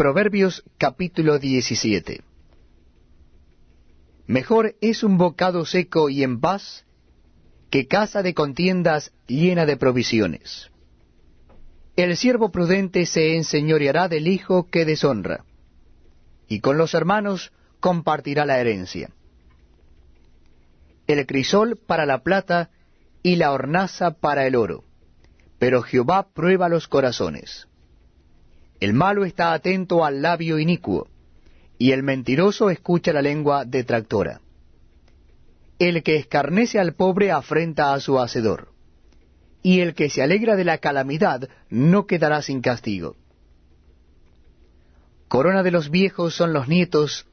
Proverbios capítulo 17 Mejor es un bocado seco y en paz que casa de contiendas llena de provisiones. El siervo prudente se enseñoreará del hijo que deshonra, y con los hermanos compartirá la herencia. El crisol para la plata y la hornaza para el oro, pero Jehová prueba los corazones. El malo está atento al labio inicuo, y el mentiroso escucha la lengua detractora. El que escarnece al pobre afrenta a su hacedor, y el que se alegra de la calamidad no quedará sin castigo. Corona de los viejos son los nietos,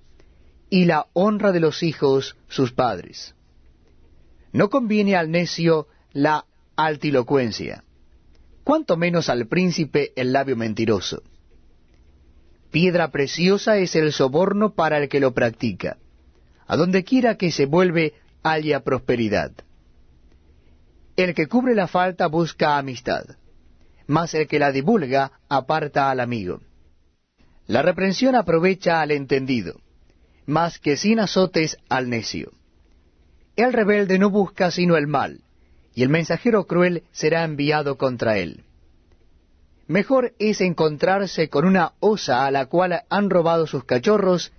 y la honra de los hijos sus padres. No conviene al necio la altilocuencia, cuanto menos al príncipe el labio mentiroso. Piedra preciosa es el soborno para el que lo practica. A donde quiera que se vuelve, haya prosperidad. El que cubre la falta busca amistad, mas el que la divulga aparta al amigo. La reprensión aprovecha al entendido, mas que sin azotes al necio. El rebelde no busca sino el mal, y el mensajero cruel será enviado contra él. Mejor es encontrarse con una osa a la cual han robado sus cachorros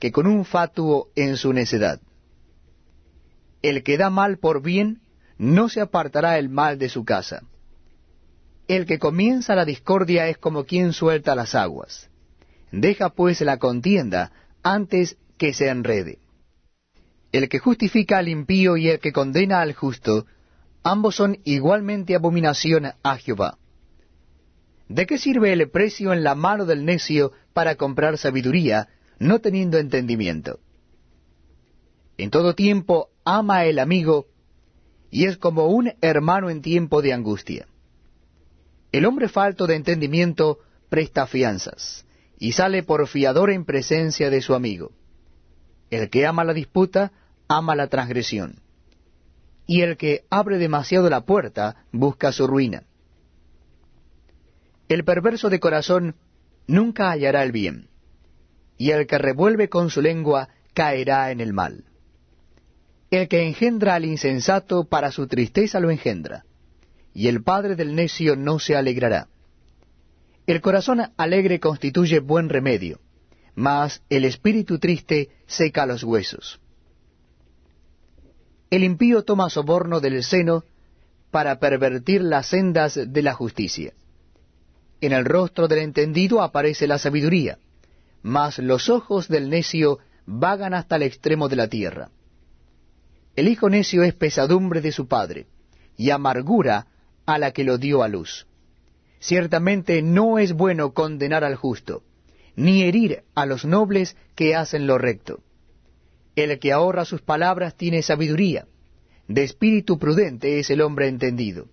que con un fatuo en su necedad. El que da mal por bien, no se apartará el mal de su casa. El que comienza la discordia es como quien suelta las aguas. Deja pues la contienda antes que se enrede. El que justifica al impío y el que condena al justo, ambos son igualmente abominación a Jehová. ¿De qué sirve el precio en la mano del necio para comprar sabiduría, no teniendo entendimiento? En todo tiempo ama el amigo, y es como un hermano en tiempo de angustia. El hombre falto de entendimiento presta fianzas, y sale por fiador en presencia de su amigo. El que ama la disputa, ama la transgresión. Y el que abre demasiado la puerta, busca su ruina. El perverso de corazón nunca hallará el bien, y el que revuelve con su lengua caerá en el mal. El que engendra al insensato para su tristeza lo engendra, y el padre del necio no se alegrará. El corazón alegre constituye buen remedio, mas el espíritu triste seca los huesos. El impío toma soborno del seno para pervertir las sendas de la justicia. En el rostro del entendido aparece la sabiduría, mas los ojos del necio vagan hasta el extremo de la tierra. El hijo necio es pesadumbre de su padre, y amargura a la que lo dio a luz. Ciertamente no es bueno condenar al justo, ni herir a los nobles que hacen lo recto. El que ahorra sus palabras tiene sabiduría, de espíritu prudente es el hombre entendido.